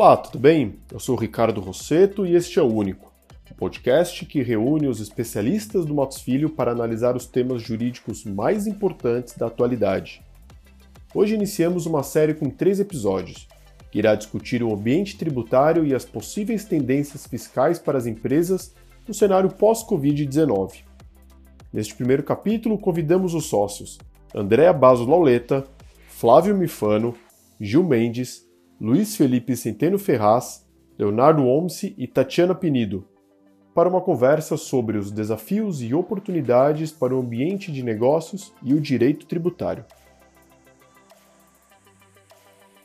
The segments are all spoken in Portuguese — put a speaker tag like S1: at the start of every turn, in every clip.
S1: Olá, tudo bem? Eu sou Ricardo Rosseto e este é o Único, o podcast que reúne os especialistas do Matos Filho para analisar os temas jurídicos mais importantes da atualidade. Hoje iniciamos uma série com três episódios, que irá discutir o ambiente tributário e as possíveis tendências fiscais para as empresas no cenário pós-Covid-19. Neste primeiro capítulo, convidamos os sócios Andréa Baso Lauleta, Flávio Mifano, Gil Mendes, Luiz Felipe Centeno Ferraz, Leonardo Omsi e Tatiana Penido, para uma conversa sobre os desafios e oportunidades para o ambiente de negócios e o direito tributário.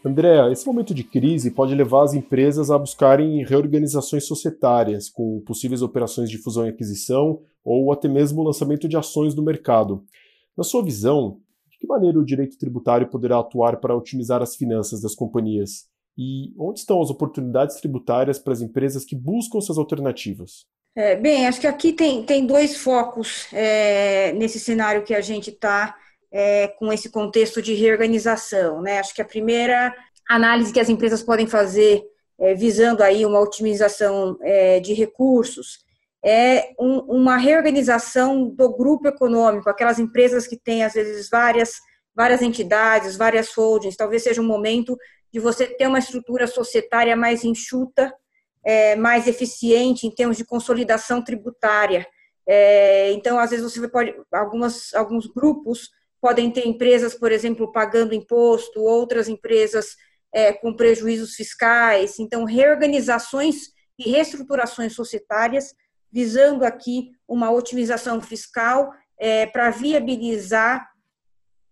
S1: Andréa, esse momento de crise pode levar as empresas a buscarem reorganizações societárias, com possíveis operações de fusão e aquisição ou até mesmo o lançamento de ações no mercado. Na sua visão, que maneira o direito tributário poderá atuar para otimizar as finanças das companhias? E onde estão as oportunidades tributárias para as empresas que buscam essas alternativas?
S2: É, bem, acho que aqui tem, tem dois focos é, nesse cenário que a gente está é, com esse contexto de reorganização. Né? Acho que a primeira análise que as empresas podem fazer é, visando aí uma otimização é, de recursos é um, uma reorganização do grupo econômico, aquelas empresas que têm, às vezes, várias, várias entidades, várias holdings, talvez seja um momento de você ter uma estrutura societária mais enxuta, é, mais eficiente em termos de consolidação tributária. É, então, às vezes, você pode, algumas, alguns grupos podem ter empresas, por exemplo, pagando imposto, outras empresas é, com prejuízos fiscais. Então, reorganizações e reestruturações societárias visando aqui uma otimização fiscal é, para viabilizar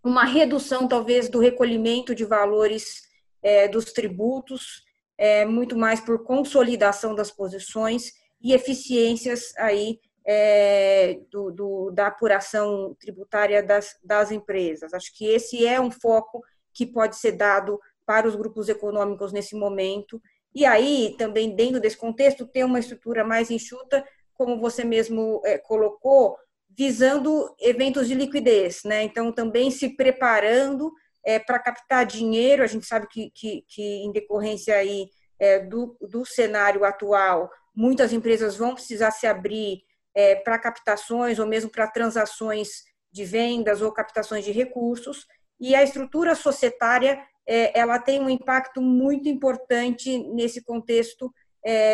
S2: uma redução, talvez, do recolhimento de valores é, dos tributos, é, muito mais por consolidação das posições e eficiências aí é, do, do, da apuração tributária das, das empresas. Acho que esse é um foco que pode ser dado para os grupos econômicos nesse momento. E aí, também dentro desse contexto, ter uma estrutura mais enxuta como você mesmo é, colocou, visando eventos de liquidez, né? Então, também se preparando é, para captar dinheiro. A gente sabe que, que, que em decorrência aí é, do, do cenário atual, muitas empresas vão precisar se abrir é, para captações ou mesmo para transações de vendas ou captações de recursos. E a estrutura societária é, ela tem um impacto muito importante nesse contexto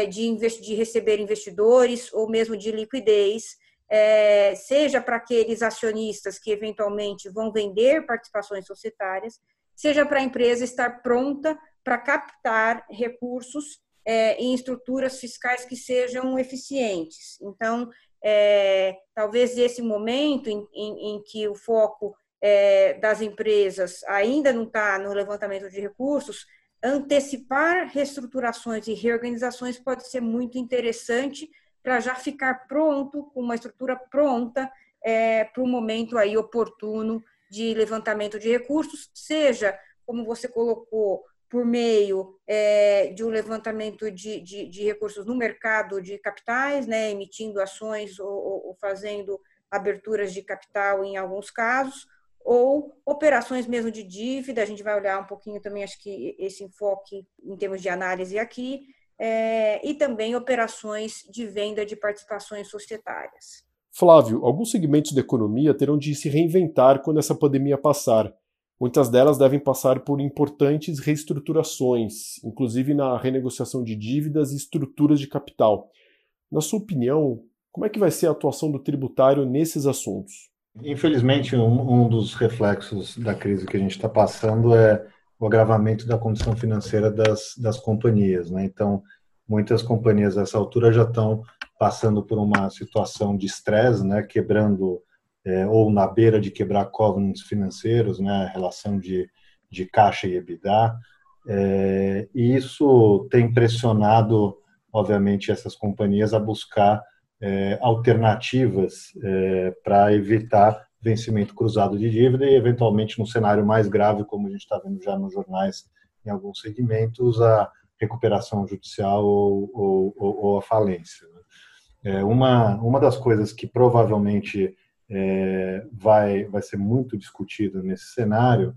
S2: de, de receber investidores ou mesmo de liquidez, é, seja para aqueles acionistas que eventualmente vão vender participações societárias, seja para a empresa estar pronta para captar recursos é, em estruturas fiscais que sejam eficientes. Então, é, talvez esse momento em, em, em que o foco é, das empresas ainda não está no levantamento de recursos, antecipar reestruturações e reorganizações pode ser muito interessante para já ficar pronto, com uma estrutura pronta é, para o momento aí oportuno de levantamento de recursos, seja, como você colocou, por meio é, de um levantamento de, de, de, recursos no mercado de capitais, né, emitindo ações ou, ou fazendo aberturas de capital em alguns casos, ou operações mesmo de dívida, a gente vai olhar um pouquinho também, acho que esse enfoque em termos de análise aqui, é, e também operações de venda de participações societárias.
S1: Flávio, alguns segmentos da economia terão de se reinventar quando essa pandemia passar. Muitas delas devem passar por importantes reestruturações, inclusive na renegociação de dívidas e estruturas de capital. Na sua opinião, como é que vai ser a atuação do tributário nesses assuntos?
S3: Infelizmente, um, um, dos reflexos da crise que a gente está passando é o agravamento da condição financeira das, das companhias. Né? Então, muitas companhias nessa altura já estão passando por uma situação de estresse, né? quebrando é, ou na beira de quebrar covenants financeiros, né? relação de, de caixa e EBITDA. É, e isso tem pressionado, obviamente, essas companhias a buscar é, alternativas é, para evitar vencimento cruzado de dívida e, eventualmente, no cenário mais grave, como a gente está vendo já nos jornais em alguns segmentos, a recuperação judicial ou, ou, ou a falência. Né? É, uma, uma das coisas que provavelmente é, vai, vai ser muito discutida nesse cenário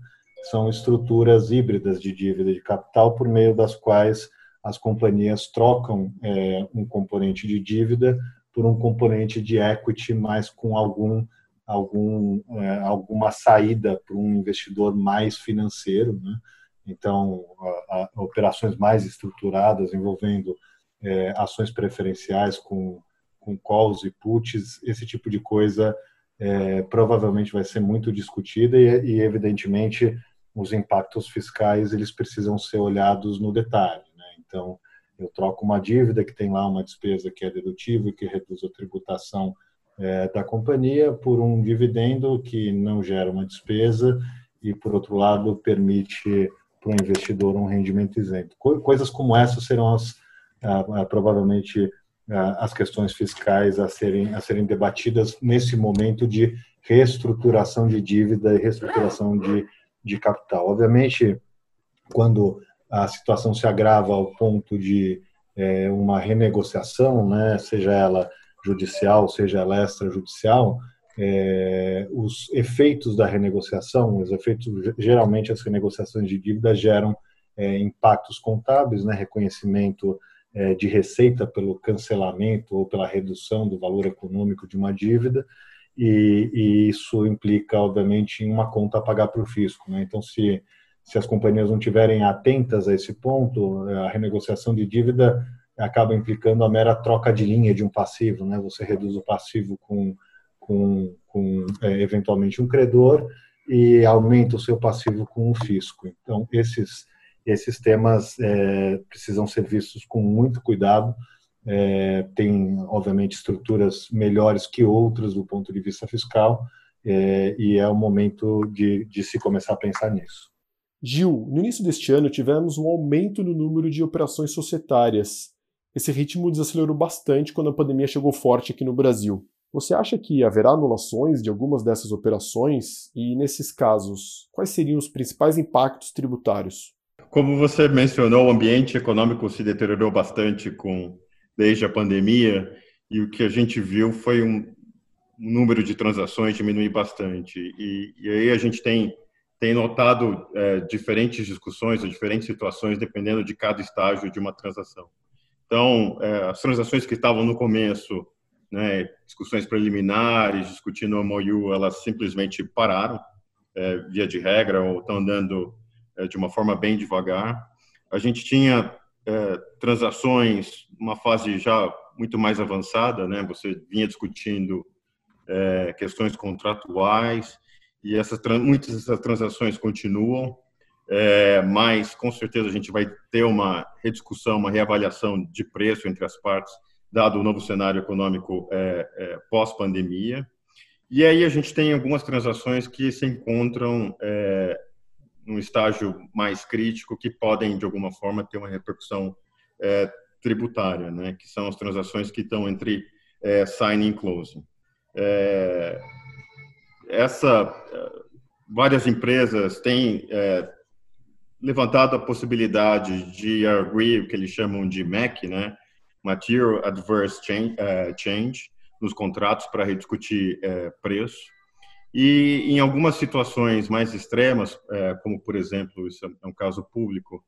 S3: são estruturas híbridas de dívida de capital, por meio das quais as companhias trocam é, um componente de dívida por um componente de equity, mas com algum, algum, é, alguma saída para um investidor mais financeiro. Né? Então, a, a, operações mais estruturadas envolvendo é, ações preferenciais com, com calls e puts, esse tipo de coisa é, provavelmente vai ser muito discutida e, e, evidentemente, os impactos fiscais eles precisam ser olhados no detalhe. Né? Então, eu troco uma dívida que tem lá uma despesa que é dedutível e que reduz a tributação é, da companhia por um dividendo que não gera uma despesa e, por outro lado, permite para o investidor um rendimento isento. Coisas como essas serão as, provavelmente as questões fiscais a serem, a serem debatidas nesse momento de reestruturação de dívida e reestruturação de, de capital. Obviamente, quando a situação se agrava ao ponto de é, uma renegociação, né, seja ela judicial, seja ela extrajudicial, é, os efeitos da renegociação, os efeitos, geralmente as renegociações de dívida geram é, impactos contábeis, né, reconhecimento é, de receita pelo cancelamento ou pela redução do valor econômico de uma dívida, e, e isso implica, obviamente, em uma conta a pagar para o fisco. Né? Então, se se as companhias não tiverem atentas a esse ponto, a renegociação de dívida acaba implicando a mera troca de linha de um passivo, né? Você reduz o passivo com, com, com é, eventualmente um credor e aumenta o seu passivo com o fisco. Então, esses, esses temas é, precisam ser vistos com muito cuidado. É, tem, obviamente, estruturas melhores que outras do ponto de vista fiscal, é, e é o momento de, de se começar a pensar nisso.
S1: Gil, no início deste ano tivemos um aumento no número de operações societárias. Esse ritmo desacelerou bastante quando a pandemia chegou forte aqui no Brasil. Você acha que haverá anulações de algumas dessas operações? E, nesses casos, quais seriam os principais impactos tributários?
S4: Como você mencionou, o ambiente econômico se deteriorou bastante com desde a pandemia e o que a gente viu foi um, número de transações diminuir bastante. E, e aí a gente tem tem notado é, diferentes discussões ou diferentes situações dependendo de cada estágio de uma transação. Então, é, as transações que estavam no começo, né, discussões preliminares, discutindo o MOU, elas simplesmente pararam, é, via de regra, ou estão andando é, de uma forma bem devagar. A gente tinha é, transações, uma fase já muito mais avançada, né, você vinha discutindo é, questões contratuais, e essas muitas dessas transações continuam, é, mas com certeza a gente vai ter uma rediscussão, uma reavaliação de preço entre as partes, dado o novo cenário econômico é, é, pós-pandemia. E aí a gente tem algumas transações que se encontram é, num estágio mais crítico, que podem, de alguma forma, ter uma repercussão é, tributária, né? que são as transações que estão entre é, signing e closing. É, essa várias empresas têm é, levantado a possibilidade de agree, o que eles chamam de MAC, né, Material Adverse Change, uh, change nos contratos para rediscutir uh, preço. E em algumas situações mais extremas, como por exemplo, isso é um caso público,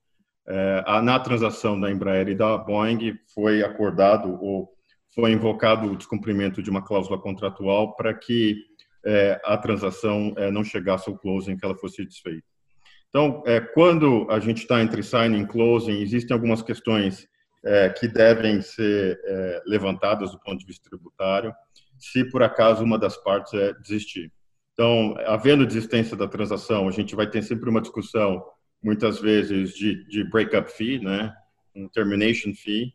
S4: na transação da Embraer e da Boeing foi acordado ou foi invocado o descumprimento de uma cláusula contratual para que é, a transação é, não chegasse ao closing, que ela fosse desfeita. Então, é, quando a gente está entre signing e closing, existem algumas questões é, que devem ser é, levantadas do ponto de vista tributário, se por acaso uma das partes é desistir. Então, havendo desistência da transação, a gente vai ter sempre uma discussão, muitas vezes, de, de breakup fee, né? um termination fee,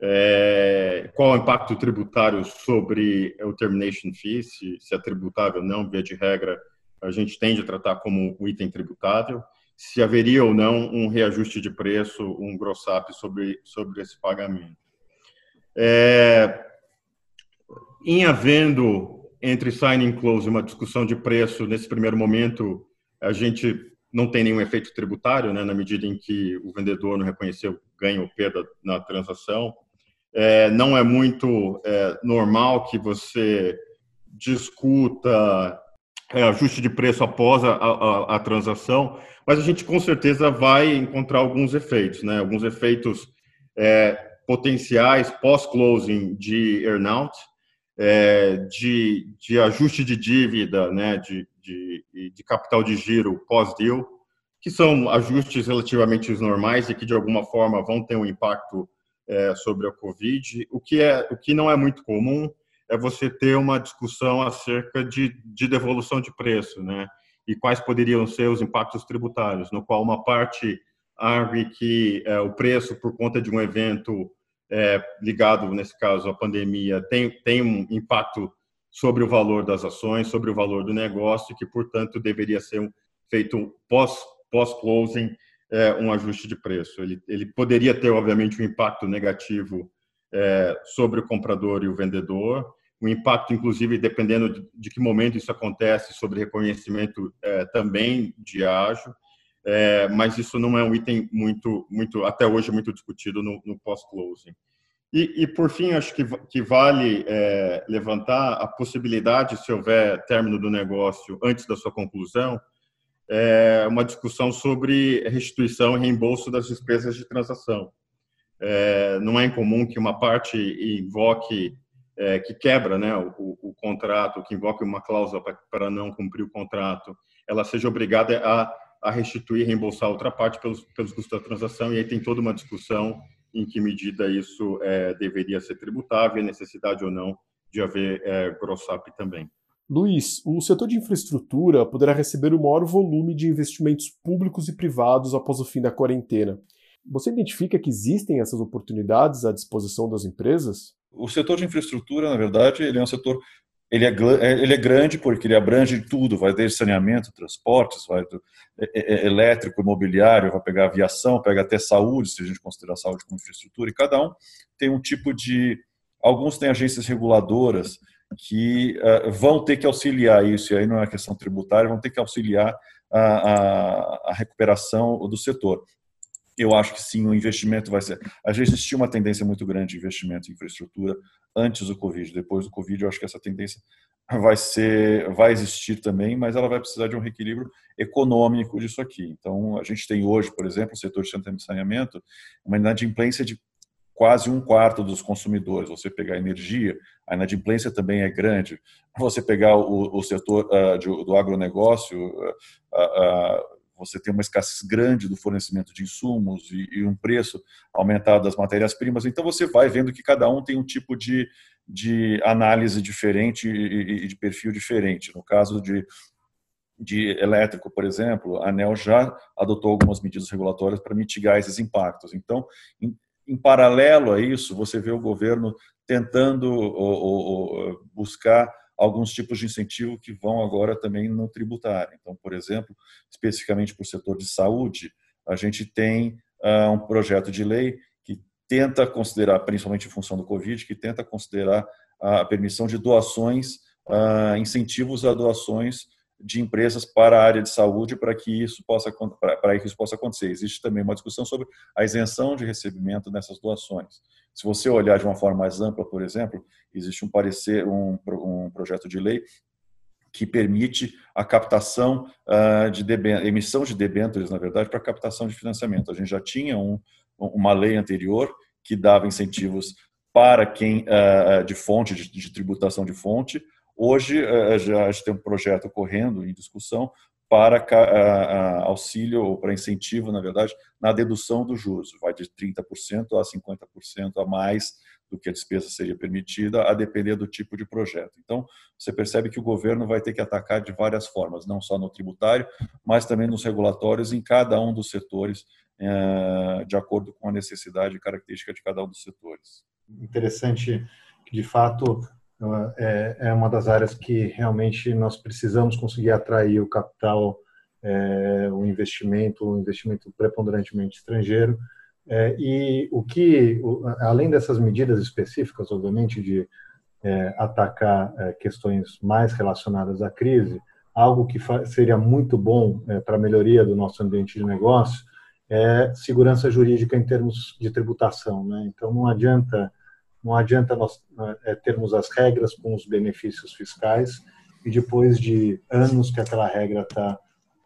S4: é, qual é o impacto tributário sobre o termination fee, se, se é tributável ou não, via de regra, a gente tende a tratar como um item tributável, se haveria ou não um reajuste de preço, um gross-up sobre, sobre esse pagamento. É, em havendo entre signing e close uma discussão de preço, nesse primeiro momento, a gente não tem nenhum efeito tributário, né, na medida em que o vendedor não reconheceu ganho ou perda na transação é, não é muito é, normal que você discuta é, ajuste de preço após a, a, a, transação, mas a gente com certeza vai encontrar alguns efeitos, né? Alguns efeitos é, potenciais pós-closing de earnout, é, de, de ajuste de dívida, né, de, de, de capital de giro pós-deal, que são ajustes relativamente normais e que de alguma forma vão ter um impacto é, sobre a Covid. O que é o que não é muito comum é você ter uma discussão acerca de, de devolução de preço, né? E quais poderiam ser os impactos tributários, no qual uma parte argue que é, o preço por conta de um evento é, ligado, nesse caso, à pandemia, tem, tem um impacto sobre o valor das ações, sobre o valor do negócio, que, portanto, deveria ser feito pós, pós-closing é, um ajuste de preço. Ele, ele poderia ter, obviamente, um impacto negativo é, sobre o comprador e o vendedor, o impacto, inclusive, dependendo de, de que momento isso acontece, sobre reconhecimento é, também de ágio, é, mas isso não é um item muito, muito até hoje, muito discutido no, no pós-closing. E, e, por fim, acho que, que vale é, levantar a possibilidade, se houver término do negócio antes da sua conclusão, é, uma discussão sobre restituição e reembolso das despesas de transação. É, não é incomum que uma parte invoque é, que quebra né, o, o, contrato, que invoque uma cláusula para não cumprir o contrato, ela seja obrigada a, a restituir, reembolsar outra parte pelos, pelos custos da transação, e aí tem toda uma discussão em que medida isso é, deveria ser tributável, necessidade ou não de haver é, também.
S1: Luiz, o setor de infraestrutura poderá receber o maior volume de investimentos públicos e privados após o fim da quarentena. Você identifica que existem essas oportunidades à disposição das empresas?
S5: O setor de infraestrutura, na verdade, ele é um setor ele é, é, ele é grande porque ele abrange tudo, vai desde saneamento, transportes, vai do, é, é, é, elétrico, imobiliário, vai pegar aviação, pega até saúde, se a gente considerar saúde como infraestrutura, e cada um tem um tipo de... Alguns têm agências reguladoras que uh, vão ter que auxiliar isso, e aí não é questão tributária, vão ter que auxiliar a, a, a recuperação do setor eu acho que sim, o investimento vai ser. Já existia uma tendência muito grande de investimento em infraestrutura antes do Covid. Depois do Covid, eu acho que essa tendência vai ser, vai existir também, mas ela vai precisar de um reequilíbrio econômico disso aqui. Então, a gente tem hoje, por exemplo, o setor de saneamento, uma inadimplência de quase um quarto dos consumidores. Você pegar energia, a inadimplência também é grande. Você pegar o, o setor uh, de, do agronegócio, uh, uh, você tem uma escassez grande do fornecimento de insumos e, e um preço aumentado das matérias-primas. Então, você vai vendo que cada um tem um tipo de, de análise diferente e, e de perfil diferente. No caso de, de elétrico, por exemplo, a ANEL já adotou algumas medidas regulatórias para mitigar esses impactos. Então, em, paralelo a isso, você vê o governo tentando ou, ou, buscar alguns tipos de incentivo que vão agora também no tributário. Então, por exemplo, especificamente para o setor de saúde, a gente tem uh, um projeto de lei que tenta considerar, principalmente em função do Covid, que tenta considerar a permissão de doações, uh, incentivos a doações de empresas para a área de saúde para que isso possa para que isso possa acontecer. Existe também uma discussão sobre a isenção de recebimento dessas doações. Se você olhar de uma forma mais ampla, por exemplo, existe um parecer, um, um projeto de lei que permite a captação uh, de emissão de debêntures, na verdade, para captação de financiamento. A gente já tinha um, uma lei anterior que dava incentivos para quem uh, de fonte de, de tributação de fonte Hoje, eh, já tem um projeto correndo em discussão para auxílio ou para incentivo, na verdade, na dedução dos juros. Vai de 30% a 50% a mais do que a despesa seria permitida, a depender do tipo de projeto. Então, você percebe que o governo vai ter que atacar de várias formas, não só no tributário, mas também nos regulatórios em cada um dos setores, eh, de acordo com a necessidade e característica de cada um dos setores.
S3: Interessante que, de fato, é, é uma das áreas que realmente nós precisamos conseguir atrair o capital, é, o investimento, o investimento preponderantemente estrangeiro. É, e o que, além dessas medidas específicas, obviamente, de é, atacar é, questões mais relacionadas à crise, algo que seria muito bom é, para a melhoria do nosso ambiente de negócio é segurança jurídica em termos de tributação. Né? Então, não adianta não adianta nós é, termos as regras com os benefícios fiscais e depois de anos que aquela regra está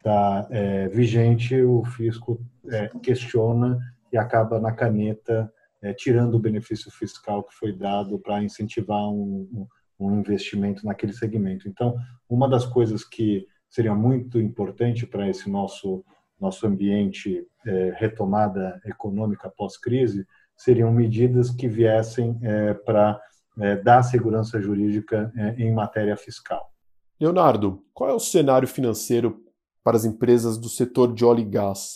S3: tá, é, vigente, o fisco é, questiona e acaba na caneta é, tirando o benefício fiscal que foi dado para incentivar um, um, investimento naquele segmento. Então, uma das coisas que seria muito importante para esse nosso nosso ambiente é, retomada econômica pós-crise seriam medidas que viessem é, para é, dar segurança jurídica é, em matéria fiscal.
S1: Leonardo, qual é o cenário financeiro para as empresas do setor de óleo e gás?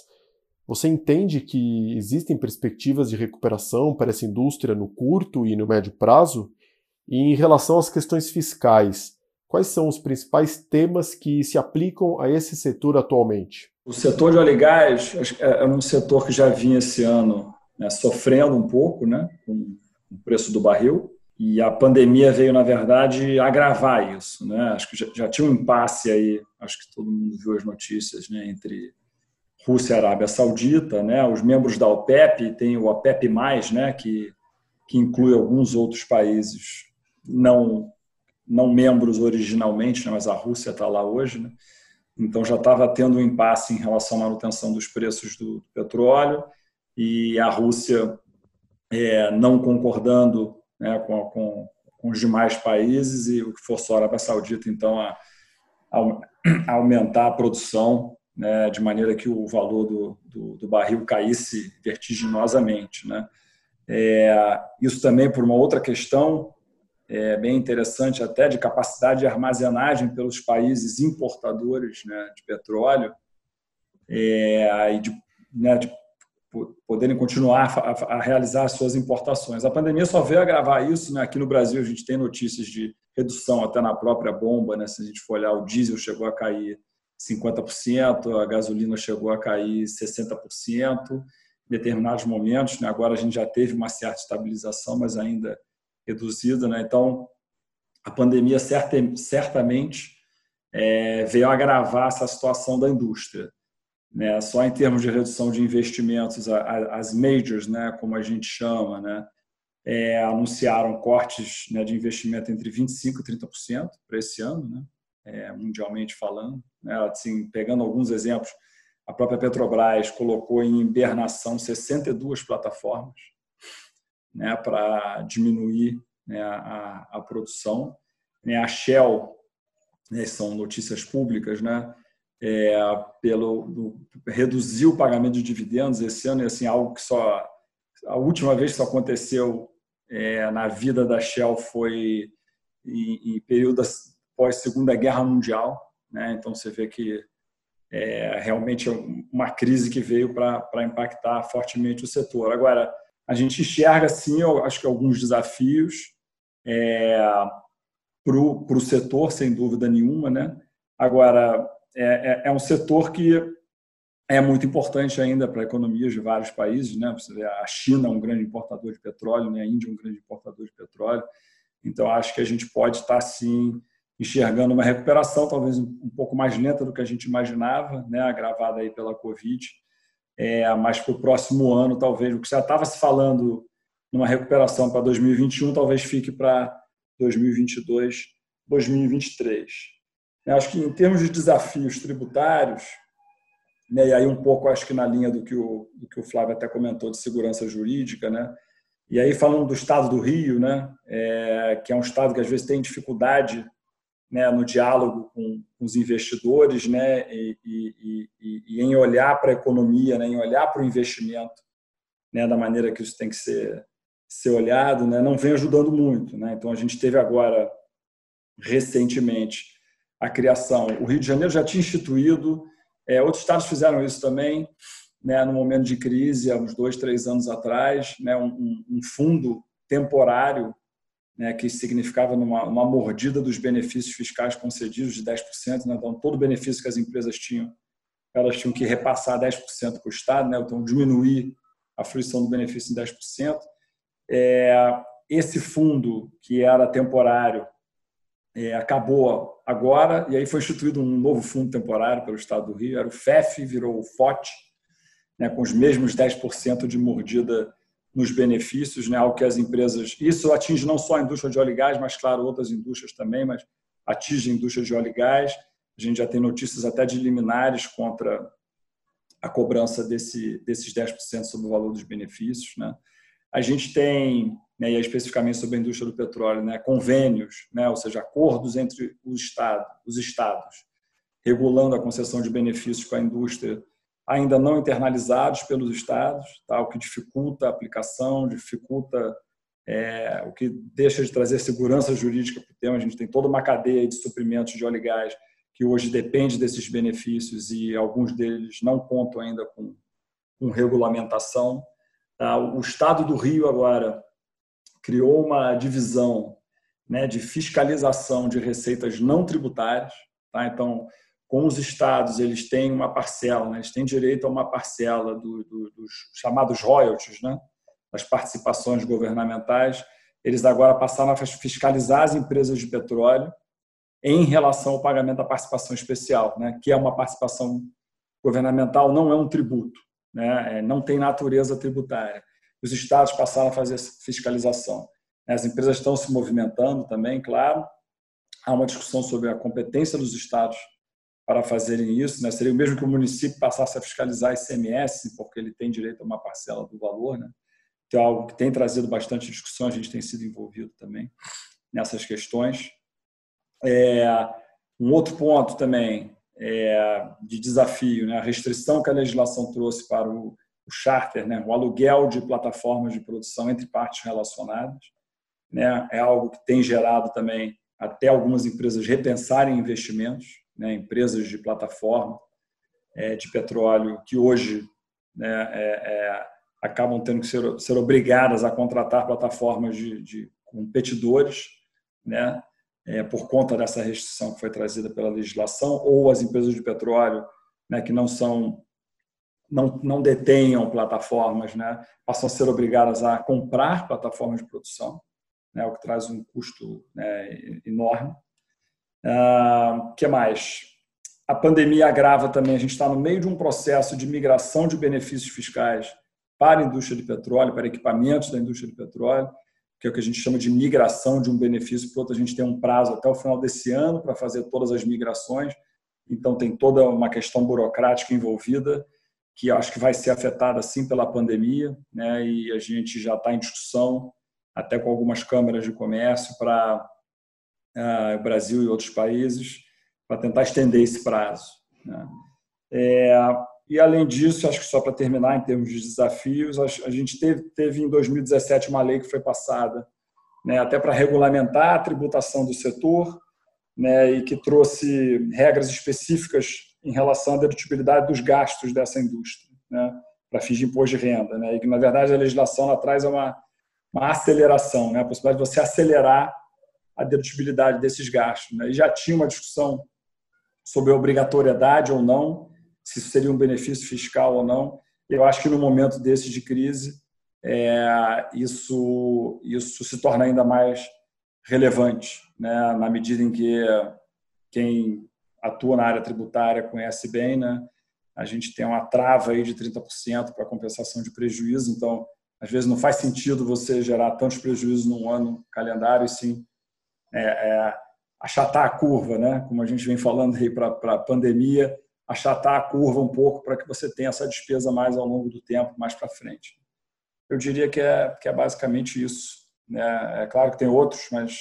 S1: Você entende que existem perspectivas de recuperação para essa indústria no curto e no médio prazo? E em relação às questões fiscais, quais são os principais temas que se aplicam a esse setor atualmente?
S6: O setor de óleo e gás é, é um setor que já vinha esse ano né, sofrendo um pouco né, com o preço do barril, e a pandemia veio, na verdade, agravar isso. Né? Acho que já, já tinha um impasse aí, acho que todo mundo viu as notícias, né, entre Rússia e Arábia Saudita, né? Os membros da OPEP, tem o OPEP+, né, que que inclui alguns outros países não não membros originalmente, né, mas a Rússia está lá hoje, né? Então já estava tendo um impasse em relação à manutenção dos preços do, petróleo e a Rússia é, não concordando né, com, com, com, os demais países e o que forçou a Arábia Saudita então a, a aumentar a produção né, de maneira que o valor do, do, do barril caísse vertiginosamente. Né? É, isso também por uma outra questão é, bem interessante, até de capacidade de armazenagem pelos países importadores né, de petróleo é, e de, né, de poderem continuar a, realizar as suas importações. A pandemia só veio agravar isso. Né? Aqui no Brasil, a gente tem notícias de redução até na própria bomba. Né? Se a gente for olhar, o diesel chegou a cair 50%, a gasolina chegou a cair 60% em determinados momentos. Né? Agora a gente já teve uma certa estabilização, mas ainda reduzida. Né? Então, a pandemia certamente é, veio agravar essa situação da indústria. Né? Só em termos de redução de investimentos, as majors, né, como a gente chama, né, é, anunciaram cortes né, de investimento entre 25% e 30% para esse ano. Né? é, mundialmente falando. Né? Assim, pegando alguns exemplos, a própria Petrobras colocou em hibernação 62 plataformas né, para diminuir né, a, a, produção. Né, a Shell, né, são notícias públicas, né, é, pelo do, reduziu o pagamento de dividendos esse ano, e assim algo que só a última vez que isso aconteceu é, na vida da Shell foi em, em período pós Segunda Guerra Mundial, né? Então você vê que é realmente uma crise que veio para impactar fortemente o setor. Agora a gente enxerga sim, eu acho que alguns desafios é, para o setor, sem dúvida nenhuma, né? Agora é, é, é um setor que é muito importante ainda para economias de vários países, né? A China é um grande importador de petróleo, né? A Índia é um grande importador de petróleo. Então acho que a gente pode estar sim enxergando uma recuperação talvez um pouco mais lenta do que a gente imaginava, né, agravada aí pela Covid, é, mas para o próximo ano, talvez, o que já estava se falando numa recuperação para 2021, talvez fique para 2022, 2023. Eu acho que em termos de desafios tributários, né, e aí um pouco acho que na linha do que o, do que o Flávio até comentou de segurança jurídica, né, e aí falando do estado do Rio, né, é, que é um estado que às vezes tem dificuldade né, no diálogo com, os investidores né, e, e, e, e em olhar para a economia, né, em olhar para o investimento né, da maneira que isso tem que ser, ser olhado, né, não vem ajudando muito. Né? Então, a gente teve agora, recentemente, a criação. O Rio de Janeiro já tinha instituído, é, outros estados fizeram isso também, né, no momento de crise, há uns dois, três anos atrás, né, um, um fundo temporário né, que significava uma, uma mordida dos benefícios fiscais concedidos de 10%. Né? Então, todo benefício que as empresas tinham, elas tinham que repassar 10% para o Estado, né? então diminuir a fruição do benefício em 10%. É, esse fundo, que era temporário, é, acabou agora, e aí foi instituído um novo fundo temporário pelo Estado do Rio, era o FEF, virou o FOT, né, com os mesmos 10% de mordida nos benefícios, né, algo que as empresas. Isso atinge não só a indústria de óleo e gás, mas, claro, outras indústrias também, mas atinge a indústria de óleo e gás. A gente já tem notícias até de liminares contra a cobrança desse, desses 10% sobre o valor dos benefícios. Né? A gente tem, né, e é especificamente sobre a indústria do petróleo, né, convênios, né, ou seja, acordos entre os estados, os estados, regulando a concessão de benefícios para a indústria, ainda não internalizados pelos estados, tá, o que dificulta a aplicação, dificulta é, o que deixa de trazer segurança jurídica para o tema. A gente tem toda uma cadeia de suprimentos de óleo e gás que hoje depende desses benefícios e alguns deles não contam ainda com, com regulamentação. Tá? O Estado do Rio agora criou uma divisão né, de fiscalização de receitas não tributárias. Tá? Então, com os estados, eles têm uma parcela, né? eles têm direito a uma parcela do, do, dos chamados royalties, né? as participações governamentais. Eles agora passaram a fiscalizar as empresas de petróleo em relação ao pagamento da participação especial, né? que é uma participação governamental, não é um tributo, né? É, não tem natureza tributária. Os estados passaram a fazer fiscalização. As empresas estão se movimentando também, claro. Há uma discussão sobre a competência dos estados para fazerem isso. Né? Seria o mesmo que o município passasse a fiscalizar ICMS, porque ele tem direito a uma parcela do valor. Né? Então, é algo que tem trazido bastante discussão, a gente tem sido envolvido também nessas questões. É, um outro ponto também é, de desafio, né? a restrição que a legislação trouxe para o, o charter, né? o aluguel de plataformas de produção entre partes relacionadas, né? é algo que tem gerado também até algumas empresas repensarem investimentos, né? empresas de plataforma é, de petróleo que hoje né, é, é, acabam tendo que ser, ser obrigadas a contratar plataformas de, de competidores, né? É, por conta dessa restrição que foi trazida pela legislação, ou as empresas de petróleo né, que não são não, não detenham plataformas, né, passam a ser obrigadas a comprar plataformas de produção, né, o que traz um custo né, enorme. O ah, que mais? A pandemia agrava também, a gente está no meio de um processo de migração de benefícios fiscais para a indústria de petróleo, para equipamentos da indústria de petróleo que é o que a gente chama de migração de um benefício para outro. A gente tem um prazo até o final desse ano para fazer todas as migrações, então tem toda uma questão burocrática envolvida que acho que vai ser afetada sim pela pandemia, né? E a gente já está em discussão até com algumas câmaras de comércio para uh, Brasil e outros países para tentar estender esse prazo. Né? É, e, além disso, acho que só para terminar, em termos de desafios, a gente teve, teve em 2017 uma lei que foi passada né, até para regulamentar a tributação do setor né, e que trouxe regras específicas em relação à dedutibilidade dos gastos dessa indústria, né, para fins de imposto de renda. Né, e que, na verdade, a legislação ela traz uma, uma aceleração, né, a possibilidade de você acelerar a dedutibilidade desses gastos. Né, e já tinha uma discussão sobre a obrigatoriedade ou não se seria um benefício fiscal ou não. Eu acho que no momento desse de crise, é, isso, isso se torna ainda mais relevante, né? na medida em que quem atua na área tributária conhece bem, né? a gente tem uma trava aí de 30% para compensação de prejuízo, então, às vezes não faz sentido você gerar tantos prejuízos num ano calendário, e sim é, é, achatar a curva, né? como a gente vem falando aí para a pandemia, achatar a curva um pouco para que você tenha essa despesa mais ao longo do tempo, mais para frente. Eu diria que é, que é basicamente isso. Né? É claro que tem outros, mas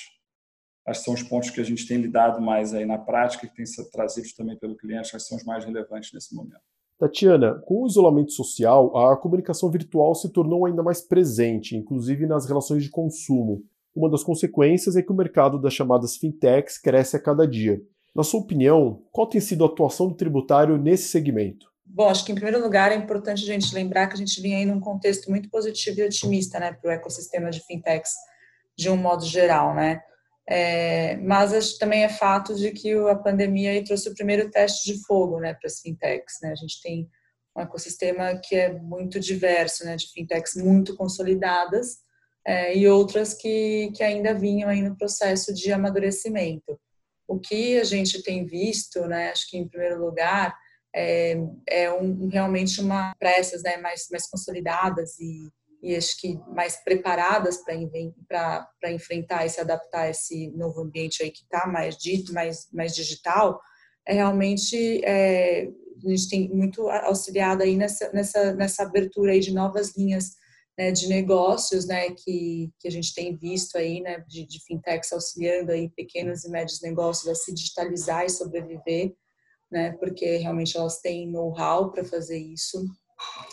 S6: acho que são os pontos que a gente tem lidado mais aí na prática, que tem sido trazidos também pelo cliente, acho que são os mais relevantes nesse momento.
S1: Tatiana, com o isolamento social, a comunicação virtual se tornou ainda mais presente, inclusive nas relações de consumo. Uma das consequências é que o mercado das chamadas fintechs cresce a cada dia. Na sua opinião, qual tem sido a atuação do tributário nesse segmento?
S7: Bom, acho que em primeiro lugar é importante a gente lembrar que a gente vinha aí num contexto muito positivo e otimista, né, para o ecossistema de fintechs de um modo geral, né. É, mas também é fato de que a pandemia trouxe o primeiro teste de fogo, né, para as fintechs, né. A gente tem um ecossistema que é muito diverso, né, de fintechs muito consolidadas é, e outras que, que ainda vinham aí no processo de amadurecimento. O que a gente tem visto, né, acho que em primeiro lugar, é, é um, realmente uma para né, mais, mais consolidadas e, e acho que mais preparadas para enfrentar e se adaptar a esse novo ambiente aí que está mais mais, mais digital, é realmente é, a gente tem muito auxiliado aí nessa, nessa, nessa abertura aí de novas linhas né, de negócios, né, que, que a gente tem visto aí, né, de, de fintechs auxiliando aí pequenos e médios negócios a se digitalizar e sobreviver, né, porque realmente elas têm know-how para fazer isso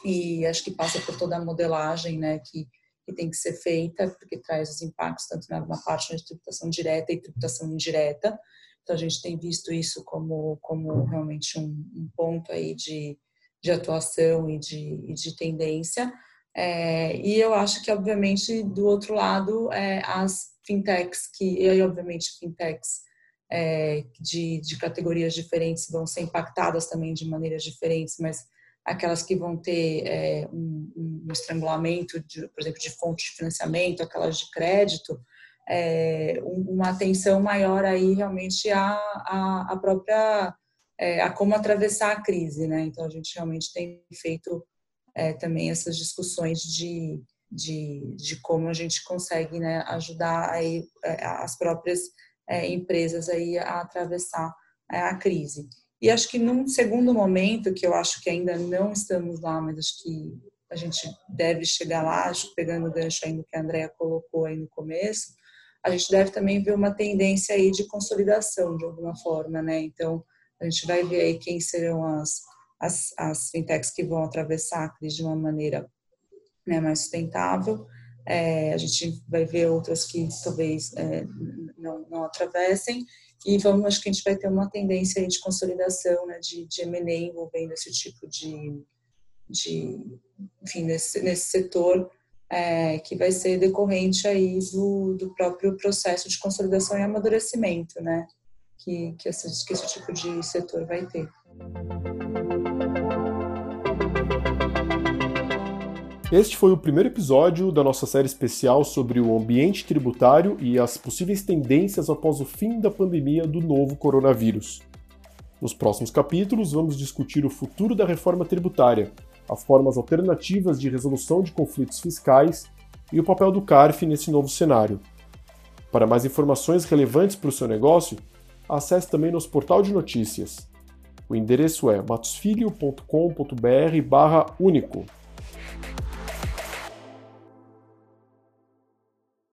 S7: e acho que passa por toda a modelagem, né, que, que tem que ser feita, porque traz os impactos tanto na, na parte de tributação direta e tributação indireta. Então a gente tem visto isso como como realmente um, um ponto aí de, de atuação e de, de tendência. É, e eu acho que, obviamente, do outro lado, é, as fintechs, que, e aí, obviamente, fintechs é, de, de categorias diferentes vão ser impactadas também de maneiras diferentes, mas aquelas que vão ter é, um, um, estrangulamento, de, por exemplo, de fonte de financiamento, aquelas de crédito, é, uma atenção maior aí realmente à, à, à própria, é, a como atravessar a crise, né? Então, a gente realmente tem feito é, também essas discussões de, de, de, como a gente consegue né, ajudar aí, é, as próprias é, empresas aí a atravessar é, a crise. E acho que num segundo momento, que eu acho que ainda não estamos lá, mas acho que a gente deve chegar lá, acho que pegando o gancho ainda que a Andrea colocou aí no começo, a gente deve também ver uma tendência aí de consolidação de alguma forma, né? Então, a gente vai ver aí quem serão as, as, as fintechs que vão atravessar a crise de uma maneira né, mais sustentável. É, a gente vai ver outras que talvez é, não, não atravessem e vamos, acho que a gente vai ter uma tendência de consolidação, né, de, de M&A envolvendo esse tipo de, de enfim, nesse, nesse setor é, que vai ser decorrente aí do, do próprio processo de consolidação e amadurecimento, né, que, que, esse, que esse tipo de setor vai ter.
S1: Este foi o primeiro episódio da nossa série especial sobre o ambiente tributário e as possíveis tendências após o fim da pandemia do novo coronavírus. Nos próximos capítulos, vamos discutir o futuro da reforma tributária, as formas alternativas de resolução de conflitos fiscais e o papel do CARF nesse novo cenário. Para mais informações relevantes para o seu negócio, acesse também nosso portal de notícias. O endereço é matosfilho.com.br/único.